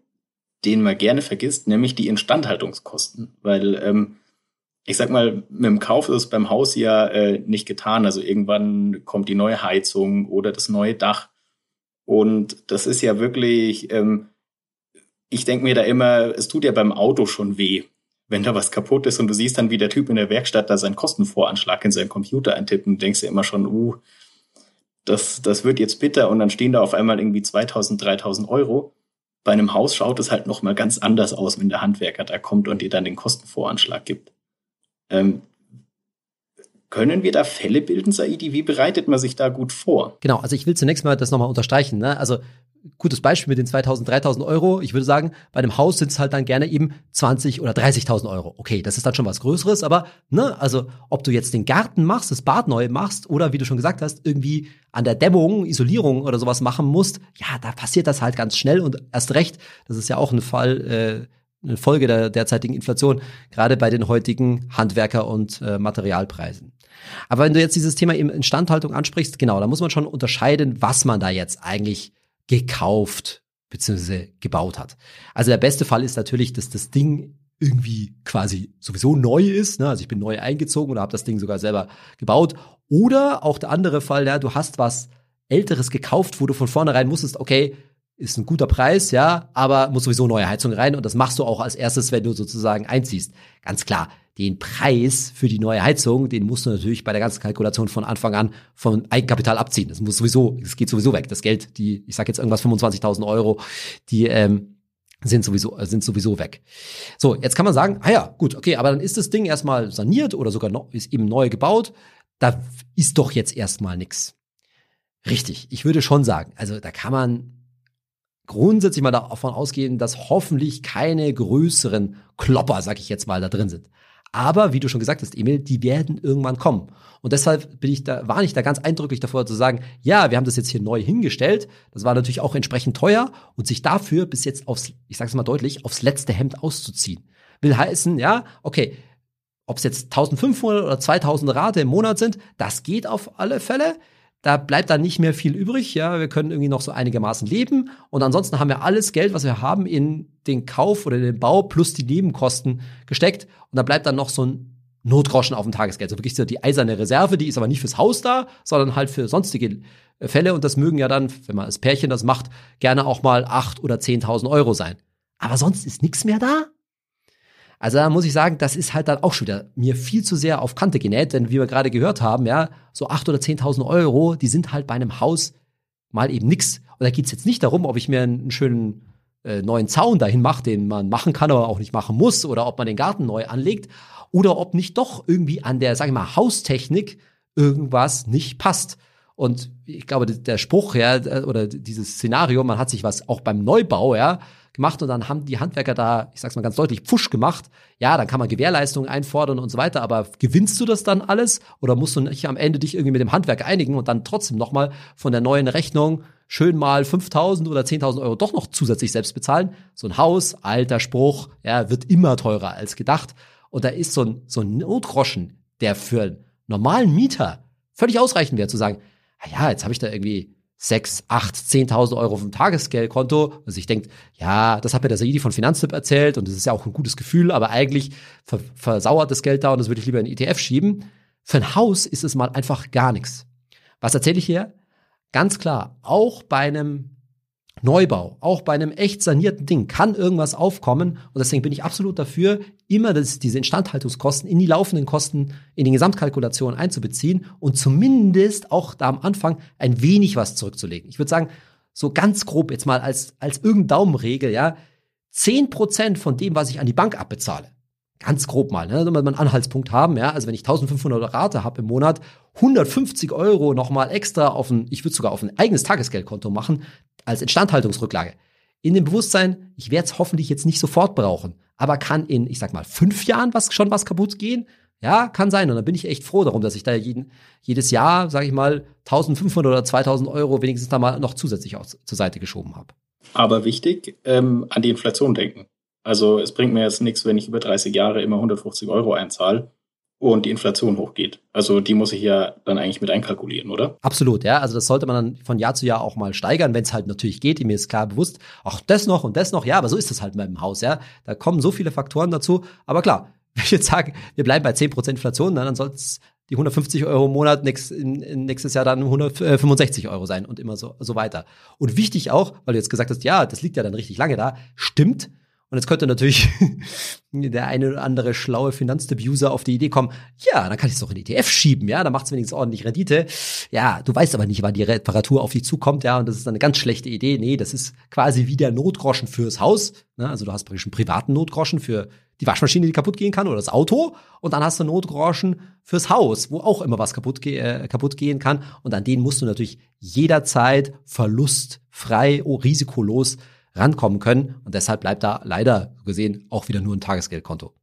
den man gerne vergisst, nämlich die Instandhaltungskosten. Weil, ähm, ich sag mal, mit dem Kauf ist es beim Haus ja äh, nicht getan. Also irgendwann kommt die neue Heizung oder das neue Dach. Und das ist ja wirklich, ähm, ich denke mir da immer, es tut ja beim Auto schon weh, wenn da was kaputt ist und du siehst dann, wie der Typ in der Werkstatt da seinen Kostenvoranschlag in seinen Computer eintippt und denkst dir immer schon, uh, das, das wird jetzt bitter und dann stehen da auf einmal irgendwie 2000, 3000 Euro. Bei einem Haus schaut es halt nochmal ganz anders aus, wenn der Handwerker da kommt und dir dann den Kostenvoranschlag gibt. Ähm, können wir da Fälle bilden, Saidi? Wie bereitet man sich da gut vor? Genau, also ich will zunächst mal das nochmal unterstreichen. Ne? Also gutes Beispiel mit den 2000, 3000 Euro. Ich würde sagen, bei einem Haus sind es halt dann gerne eben 20 oder 30.000 Euro. Okay, das ist dann schon was Größeres, aber ne, also ob du jetzt den Garten machst, das Bad neu machst oder wie du schon gesagt hast, irgendwie an der Dämmung, Isolierung oder sowas machen musst, ja, da passiert das halt ganz schnell und erst recht, das ist ja auch ein Fall, äh, eine Folge der derzeitigen Inflation, gerade bei den heutigen Handwerker- und äh, Materialpreisen. Aber wenn du jetzt dieses Thema Instandhaltung ansprichst, genau, da muss man schon unterscheiden, was man da jetzt eigentlich gekauft bzw. gebaut hat. Also der beste Fall ist natürlich, dass das Ding irgendwie quasi sowieso neu ist. Ne? Also ich bin neu eingezogen oder habe das Ding sogar selber gebaut. Oder auch der andere Fall, ja, du hast was Älteres gekauft, wo du von vornherein musstest, okay, ist ein guter Preis, ja, aber muss sowieso neue Heizung rein und das machst du auch als erstes, wenn du sozusagen einziehst. Ganz klar, den Preis für die neue Heizung, den musst du natürlich bei der ganzen Kalkulation von Anfang an vom Eigenkapital abziehen. Das muss sowieso, es geht sowieso weg. Das Geld, die, ich sag jetzt irgendwas 25.000 Euro, die ähm, sind sowieso sind sowieso weg. So, jetzt kann man sagen, ah ja, gut, okay, aber dann ist das Ding erstmal saniert oder sogar noch, ist eben neu gebaut. Da ist doch jetzt erstmal nix. Richtig, ich würde schon sagen, also da kann man grundsätzlich mal davon ausgehen, dass hoffentlich keine größeren Klopper, sag ich jetzt mal, da drin sind. Aber wie du schon gesagt hast, Emil, die werden irgendwann kommen. Und deshalb bin ich da, war ich da ganz eindrücklich davor zu sagen, ja, wir haben das jetzt hier neu hingestellt. Das war natürlich auch entsprechend teuer und sich dafür bis jetzt aufs, ich sag's mal deutlich, aufs letzte Hemd auszuziehen. Will heißen, ja, okay, ob es jetzt 1500 oder 2000 Rate im Monat sind, das geht auf alle Fälle. Da bleibt dann nicht mehr viel übrig. Ja, wir können irgendwie noch so einigermaßen leben. Und ansonsten haben wir alles Geld, was wir haben, in den Kauf oder den Bau plus die Nebenkosten gesteckt. Und da bleibt dann noch so ein Notgroschen auf dem Tagesgeld. So wirklich so die eiserne Reserve, die ist aber nicht fürs Haus da, sondern halt für sonstige Fälle. Und das mögen ja dann, wenn man als Pärchen das macht, gerne auch mal acht oder zehntausend Euro sein. Aber sonst ist nichts mehr da. Also da muss ich sagen, das ist halt dann auch schon wieder mir viel zu sehr auf Kante genäht, denn wie wir gerade gehört haben, ja, so acht oder zehntausend Euro, die sind halt bei einem Haus mal eben nix. Und da geht's jetzt nicht darum, ob ich mir einen schönen äh, neuen Zaun dahin mache, den man machen kann, aber auch nicht machen muss, oder ob man den Garten neu anlegt, oder ob nicht doch irgendwie an der, sag ich mal, Haustechnik irgendwas nicht passt. Und ich glaube, der Spruch, ja, oder dieses Szenario, man hat sich was auch beim Neubau, ja, gemacht und dann haben die Handwerker da, ich sag's mal ganz deutlich, Pfusch gemacht. Ja, dann kann man Gewährleistungen einfordern und so weiter, aber gewinnst du das dann alles oder musst du nicht am Ende dich irgendwie mit dem Handwerk einigen und dann trotzdem nochmal von der neuen Rechnung schön mal 5.000 oder 10.000 Euro doch noch zusätzlich selbst bezahlen? So ein Haus, alter Spruch, ja, wird immer teurer als gedacht. Und da ist so ein, so ein Notgroschen, der für einen normalen Mieter völlig ausreichend wäre, zu sagen, ah ja, jetzt habe ich da irgendwie sechs, acht, zehntausend Euro vom Tagesgeldkonto. Also ich denke, ja, das hat mir der Saidi von Finanztipp erzählt und das ist ja auch ein gutes Gefühl, aber eigentlich versauert das Geld da und das würde ich lieber in ETF schieben. Für ein Haus ist es mal einfach gar nichts. Was erzähle ich hier? Ganz klar, auch bei einem Neubau, auch bei einem echt sanierten Ding kann irgendwas aufkommen und deswegen bin ich absolut dafür, immer das, diese Instandhaltungskosten in die laufenden Kosten, in die Gesamtkalkulation einzubeziehen und zumindest auch da am Anfang ein wenig was zurückzulegen. Ich würde sagen, so ganz grob jetzt mal als, als irgendeine Daumenregel, ja, zehn Prozent von dem, was ich an die Bank abbezahle, ganz grob mal, ne, damit wir einen Anhaltspunkt haben, ja, also wenn ich 1500 Rate habe im Monat, 150 Euro nochmal extra auf ein, ich würde sogar auf ein eigenes Tagesgeldkonto machen, als Instandhaltungsrücklage. In dem Bewusstsein, ich werde es hoffentlich jetzt nicht sofort brauchen, aber kann in, ich sag mal, fünf Jahren was, schon was kaputt gehen? Ja, kann sein. Und dann bin ich echt froh darum, dass ich da jeden, jedes Jahr, sage ich mal, 1500 oder 2000 Euro wenigstens da mal noch zusätzlich auch zur Seite geschoben habe. Aber wichtig, ähm, an die Inflation denken. Also es bringt mir jetzt nichts, wenn ich über 30 Jahre immer 150 Euro einzahle und die Inflation hochgeht. Also die muss ich ja dann eigentlich mit einkalkulieren, oder? Absolut, ja. Also das sollte man dann von Jahr zu Jahr auch mal steigern, wenn es halt natürlich geht. Mir ist klar bewusst, ach, das noch und das noch, ja, aber so ist es halt mit dem Haus, ja. Da kommen so viele Faktoren dazu. Aber klar, wenn ich jetzt sage, wir bleiben bei 10% Inflation, dann soll es die 150 Euro im Monat nächst, nächstes Jahr dann 165 Euro sein und immer so, so weiter. Und wichtig auch, weil du jetzt gesagt hast, ja, das liegt ja dann richtig lange da, stimmt. Und jetzt könnte natürlich der eine oder andere schlaue Finanztip-User auf die Idee kommen, ja, dann kann ich es doch in ETF schieben, ja, dann macht es wenigstens ordentlich Rendite. Ja, du weißt aber nicht, wann die Reparatur auf dich zukommt, ja, und das ist eine ganz schlechte Idee. Nee, das ist quasi wie der Notgroschen fürs Haus. Ne? Also du hast praktisch einen privaten Notgroschen für die Waschmaschine, die kaputt gehen kann, oder das Auto. Und dann hast du Notgroschen fürs Haus, wo auch immer was kaputt, ge äh, kaputt gehen kann. Und an denen musst du natürlich jederzeit verlustfrei, oh, risikolos rankommen können. Und deshalb bleibt da leider gesehen auch wieder nur ein Tagesgeldkonto.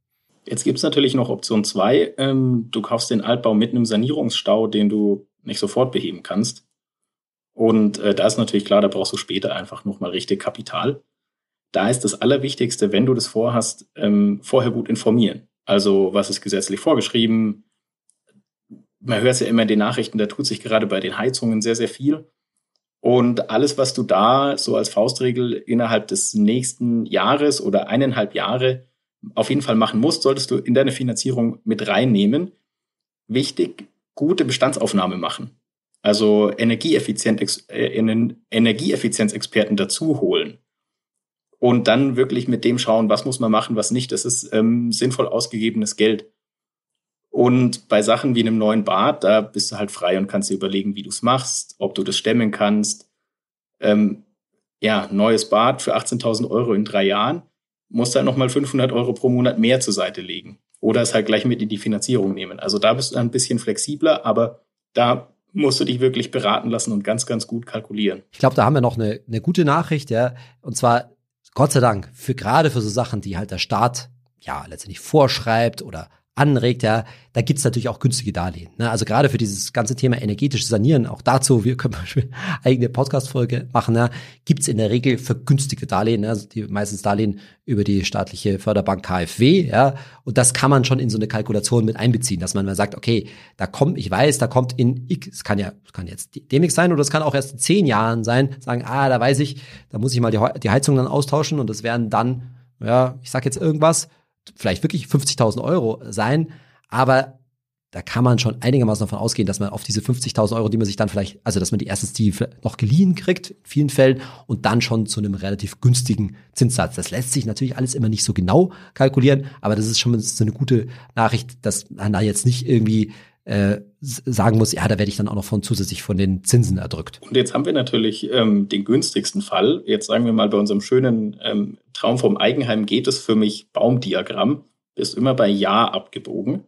Jetzt gibt es natürlich noch Option 2. Ähm, du kaufst den Altbau mit einem Sanierungsstau, den du nicht sofort beheben kannst. Und äh, da ist natürlich klar, da brauchst du später einfach nochmal richtig Kapital da ist das Allerwichtigste, wenn du das vorhast, ähm, vorher gut informieren. Also was ist gesetzlich vorgeschrieben? Man hört ja immer in den Nachrichten, da tut sich gerade bei den Heizungen sehr, sehr viel. Und alles, was du da so als Faustregel innerhalb des nächsten Jahres oder eineinhalb Jahre auf jeden Fall machen musst, solltest du in deine Finanzierung mit reinnehmen. Wichtig, gute Bestandsaufnahme machen. Also Energieeffizient, äh, Energieeffizienzexperten dazu holen und dann wirklich mit dem schauen, was muss man machen, was nicht. Das ist ähm, sinnvoll ausgegebenes Geld. Und bei Sachen wie einem neuen Bad, da bist du halt frei und kannst dir überlegen, wie du es machst, ob du das stemmen kannst. Ähm, ja, neues Bad für 18.000 Euro in drei Jahren, musst halt nochmal 500 Euro pro Monat mehr zur Seite legen. Oder es halt gleich mit in die Finanzierung nehmen. Also da bist du ein bisschen flexibler, aber da musst du dich wirklich beraten lassen und ganz, ganz gut kalkulieren. Ich glaube, da haben wir noch eine, eine gute Nachricht, ja. Und zwar Gott sei Dank, für gerade für so Sachen, die halt der Staat ja letztendlich vorschreibt oder anregt, ja, da gibt's natürlich auch günstige Darlehen. Ne? Also gerade für dieses ganze Thema energetisches Sanieren, auch dazu, wir können beispielsweise eigene Podcast-Folge machen, ja, gibt's in der Regel vergünstigte Darlehen, ne? also die meistens Darlehen über die staatliche Förderbank KfW, ja, und das kann man schon in so eine Kalkulation mit einbeziehen, dass man mal sagt, okay, da kommt, ich weiß, da kommt in X, es kann ja, es kann jetzt demnächst sein oder es kann auch erst in zehn Jahren sein, sagen, ah, da weiß ich, da muss ich mal die, die Heizung dann austauschen und das werden dann, ja, ich sag jetzt irgendwas, vielleicht wirklich 50.000 Euro sein, aber da kann man schon einigermaßen davon ausgehen, dass man auf diese 50.000 Euro, die man sich dann vielleicht, also dass man die erstens die noch geliehen kriegt, in vielen Fällen, und dann schon zu einem relativ günstigen Zinssatz. Das lässt sich natürlich alles immer nicht so genau kalkulieren, aber das ist schon so eine gute Nachricht, dass man da jetzt nicht irgendwie äh, sagen muss, ja, da werde ich dann auch noch von zusätzlich von den Zinsen erdrückt. Und jetzt haben wir natürlich ähm, den günstigsten Fall. Jetzt sagen wir mal, bei unserem schönen ähm, Traum vom Eigenheim geht es für mich Baumdiagramm. Bist immer bei Ja abgebogen.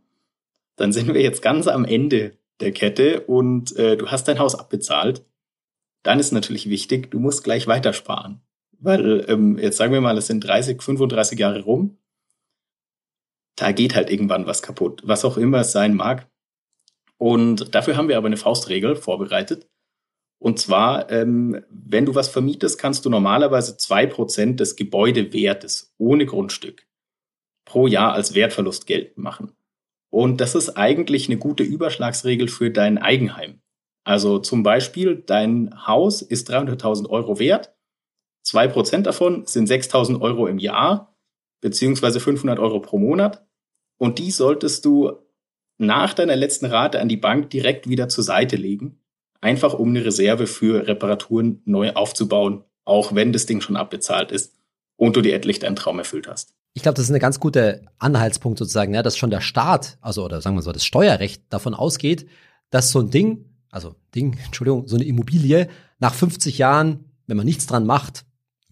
Dann sind wir jetzt ganz am Ende der Kette und äh, du hast dein Haus abbezahlt. Dann ist natürlich wichtig, du musst gleich weitersparen. Weil ähm, jetzt sagen wir mal, es sind 30, 35 Jahre rum. Da geht halt irgendwann was kaputt, was auch immer es sein mag. Und dafür haben wir aber eine Faustregel vorbereitet. Und zwar, ähm, wenn du was vermietest, kannst du normalerweise zwei Prozent des Gebäudewertes ohne Grundstück pro Jahr als Wertverlust geltend machen. Und das ist eigentlich eine gute Überschlagsregel für dein Eigenheim. Also zum Beispiel, dein Haus ist 300.000 Euro wert. Zwei Prozent davon sind 6.000 Euro im Jahr, beziehungsweise 500 Euro pro Monat. Und die solltest du nach deiner letzten Rate an die Bank direkt wieder zur Seite legen, einfach um eine Reserve für Reparaturen neu aufzubauen, auch wenn das Ding schon abbezahlt ist und du dir endlich deinen Traum erfüllt hast. Ich glaube, das ist ein ganz guter Anhaltspunkt sozusagen, ja, dass schon der Staat, also oder sagen wir so, das Steuerrecht davon ausgeht, dass so ein Ding, also Ding, Entschuldigung, so eine Immobilie nach 50 Jahren, wenn man nichts dran macht,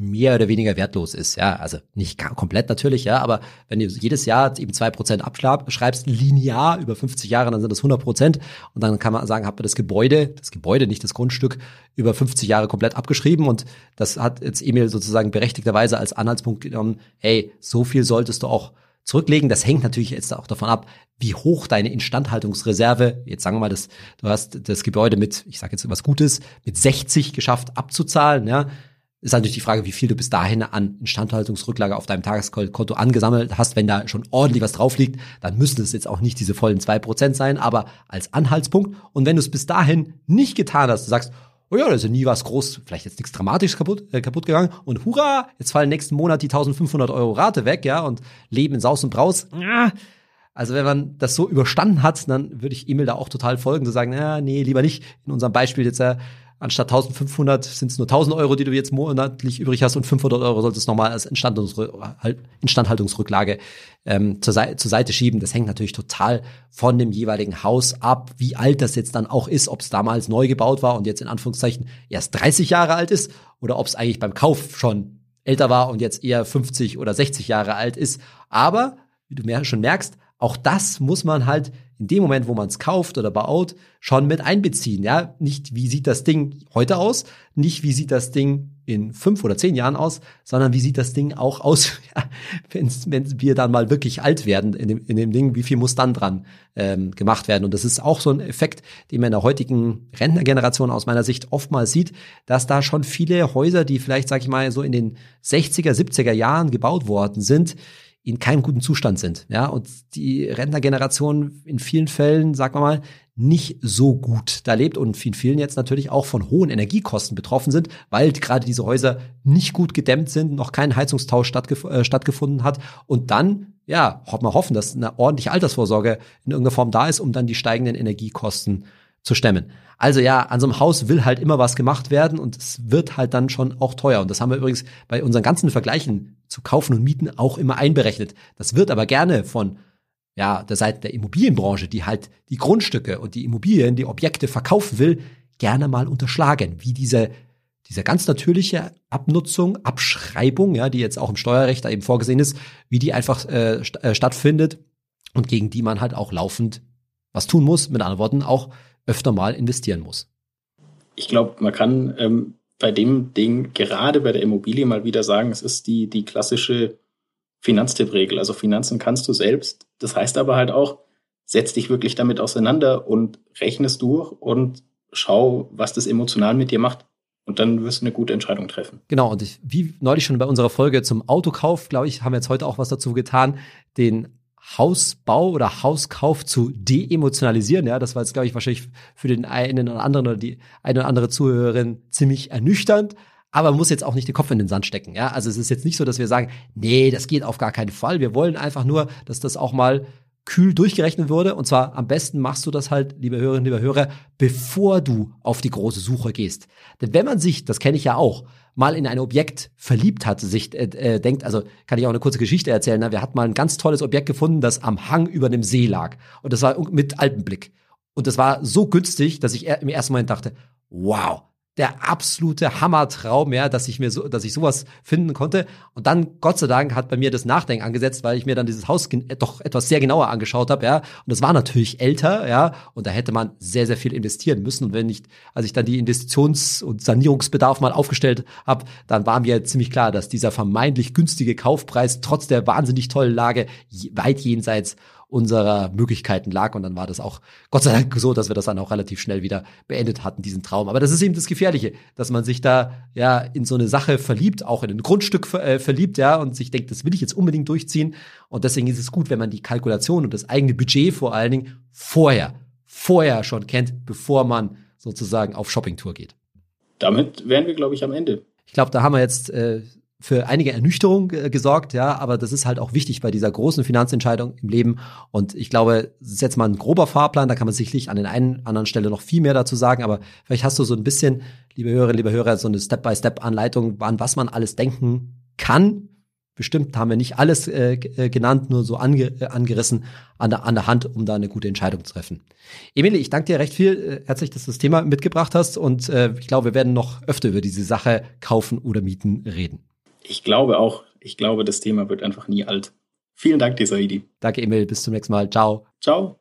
mehr oder weniger wertlos ist. Ja, also nicht komplett natürlich, ja, aber wenn du jedes Jahr eben zwei Prozent abschreibst, linear über 50 Jahre, dann sind das 100 Prozent. Und dann kann man sagen, hat man das Gebäude, das Gebäude, nicht das Grundstück, über 50 Jahre komplett abgeschrieben. Und das hat jetzt Emil sozusagen berechtigterweise als Anhaltspunkt genommen, hey, so viel solltest du auch zurücklegen. Das hängt natürlich jetzt auch davon ab, wie hoch deine Instandhaltungsreserve, jetzt sagen wir mal, das, du hast das Gebäude mit, ich sage jetzt was Gutes, mit 60 geschafft abzuzahlen, ja ist natürlich die Frage, wie viel du bis dahin an Instandhaltungsrücklage auf deinem Tageskonto angesammelt hast. Wenn da schon ordentlich was drauf liegt, dann müssen es jetzt auch nicht diese vollen zwei Prozent sein, aber als Anhaltspunkt. Und wenn du es bis dahin nicht getan hast, du sagst, oh ja, da ist ja nie was groß, vielleicht jetzt nichts Dramatisches kaputt, äh, kaputt gegangen und hurra, jetzt fallen nächsten Monat die 1500 Euro Rate weg, ja, und leben in Saus und Braus. Also wenn man das so überstanden hat, dann würde ich Emil da auch total folgen, zu sagen, na, nee, lieber nicht. In unserem Beispiel jetzt äh, anstatt 1500 sind es nur 1000 Euro, die du jetzt monatlich übrig hast und 500 Euro solltest du nochmal als Instandhaltungsrücklage ähm, zur, Seite, zur Seite schieben. Das hängt natürlich total von dem jeweiligen Haus ab, wie alt das jetzt dann auch ist, ob es damals neu gebaut war und jetzt in Anführungszeichen erst 30 Jahre alt ist oder ob es eigentlich beim Kauf schon älter war und jetzt eher 50 oder 60 Jahre alt ist. Aber, wie du schon merkst, auch das muss man halt in dem Moment, wo man es kauft oder baut, schon mit einbeziehen. Ja, nicht wie sieht das Ding heute aus, nicht wie sieht das Ding in fünf oder zehn Jahren aus, sondern wie sieht das Ding auch aus, ja, wenn wir dann mal wirklich alt werden in dem, in dem Ding, wie viel muss dann dran ähm, gemacht werden? Und das ist auch so ein Effekt, den man in der heutigen Rentnergeneration aus meiner Sicht oftmals sieht, dass da schon viele Häuser, die vielleicht, sag ich mal, so in den 60er, 70er Jahren gebaut worden sind, in keinem guten Zustand sind. Ja, und die Rentnergeneration in vielen Fällen, sagen wir mal, nicht so gut da lebt und in vielen jetzt natürlich auch von hohen Energiekosten betroffen sind, weil gerade diese Häuser nicht gut gedämmt sind, noch kein Heizungstausch stattgef äh, stattgefunden hat und dann, ja, mal hoffen, dass eine ordentliche Altersvorsorge in irgendeiner Form da ist, um dann die steigenden Energiekosten zu stemmen. Also ja, an so einem Haus will halt immer was gemacht werden und es wird halt dann schon auch teuer. Und das haben wir übrigens bei unseren ganzen Vergleichen zu kaufen und mieten auch immer einberechnet. Das wird aber gerne von ja, der Seite der Immobilienbranche, die halt die Grundstücke und die Immobilien, die Objekte verkaufen will, gerne mal unterschlagen, wie diese diese ganz natürliche Abnutzung, Abschreibung, ja, die jetzt auch im Steuerrecht da eben vorgesehen ist, wie die einfach äh, st äh, stattfindet und gegen die man halt auch laufend was tun muss, mit anderen Worten auch öfter mal investieren muss. Ich glaube, man kann ähm, bei dem Ding gerade bei der Immobilie mal wieder sagen, es ist die, die klassische Finanztippregel. Also Finanzen kannst du selbst. Das heißt aber halt auch, setz dich wirklich damit auseinander und rechne es durch und schau, was das emotional mit dir macht. Und dann wirst du eine gute Entscheidung treffen. Genau, und ich, wie neulich schon bei unserer Folge zum Autokauf, glaube ich, haben wir jetzt heute auch was dazu getan, den Hausbau oder Hauskauf zu deemotionalisieren. Ja, das war jetzt, glaube ich, wahrscheinlich für den einen oder anderen oder die eine oder andere Zuhörerin ziemlich ernüchternd. Aber man muss jetzt auch nicht den Kopf in den Sand stecken. Ja, also es ist jetzt nicht so, dass wir sagen, nee, das geht auf gar keinen Fall. Wir wollen einfach nur, dass das auch mal kühl durchgerechnet wurde. Und zwar am besten machst du das halt, liebe Hörerinnen, liebe Hörer, bevor du auf die große Suche gehst. Denn wenn man sich, das kenne ich ja auch, mal in ein Objekt verliebt hat, sich äh, äh, denkt, also kann ich auch eine kurze Geschichte erzählen. Ne? Wir hatten mal ein ganz tolles Objekt gefunden, das am Hang über einem See lag. Und das war mit Alpenblick. Und das war so günstig, dass ich im ersten Moment dachte, wow, der absolute Hammertraum, ja, dass ich mir so, dass ich sowas finden konnte. Und dann, Gott sei Dank, hat bei mir das Nachdenken angesetzt, weil ich mir dann dieses Haus doch etwas sehr genauer angeschaut habe, ja. Und das war natürlich älter, ja. Und da hätte man sehr, sehr viel investieren müssen. Und wenn ich, als ich dann die Investitions- und Sanierungsbedarf mal aufgestellt habe, dann war mir ziemlich klar, dass dieser vermeintlich günstige Kaufpreis trotz der wahnsinnig tollen Lage weit jenseits unserer Möglichkeiten lag. Und dann war das auch Gott sei Dank so, dass wir das dann auch relativ schnell wieder beendet hatten, diesen Traum. Aber das ist eben das Gefährliche, dass man sich da ja in so eine Sache verliebt, auch in ein Grundstück äh, verliebt, ja, und sich denkt, das will ich jetzt unbedingt durchziehen. Und deswegen ist es gut, wenn man die Kalkulation und das eigene Budget vor allen Dingen vorher, vorher schon kennt, bevor man sozusagen auf Shoppingtour geht. Damit wären wir, glaube ich, am Ende. Ich glaube, da haben wir jetzt äh, für einige Ernüchterung äh, gesorgt, ja, aber das ist halt auch wichtig bei dieser großen Finanzentscheidung im Leben. Und ich glaube, das ist jetzt mal ein grober Fahrplan, da kann man sicherlich an den einen anderen Stelle noch viel mehr dazu sagen, aber vielleicht hast du so ein bisschen, liebe Hörerinnen, liebe Hörer, so eine Step-by-Step-Anleitung, an was man alles denken kann. Bestimmt haben wir nicht alles äh, äh genannt, nur so ange, äh, angerissen an der, an der Hand, um da eine gute Entscheidung zu treffen. Emilie, ich danke dir recht viel äh, herzlich, dass du das Thema mitgebracht hast und äh, ich glaube, wir werden noch öfter über diese Sache kaufen oder mieten reden. Ich glaube auch, ich glaube, das Thema wird einfach nie alt. Vielen Dank dir, Saidi. Danke, Emil. Bis zum nächsten Mal. Ciao. Ciao.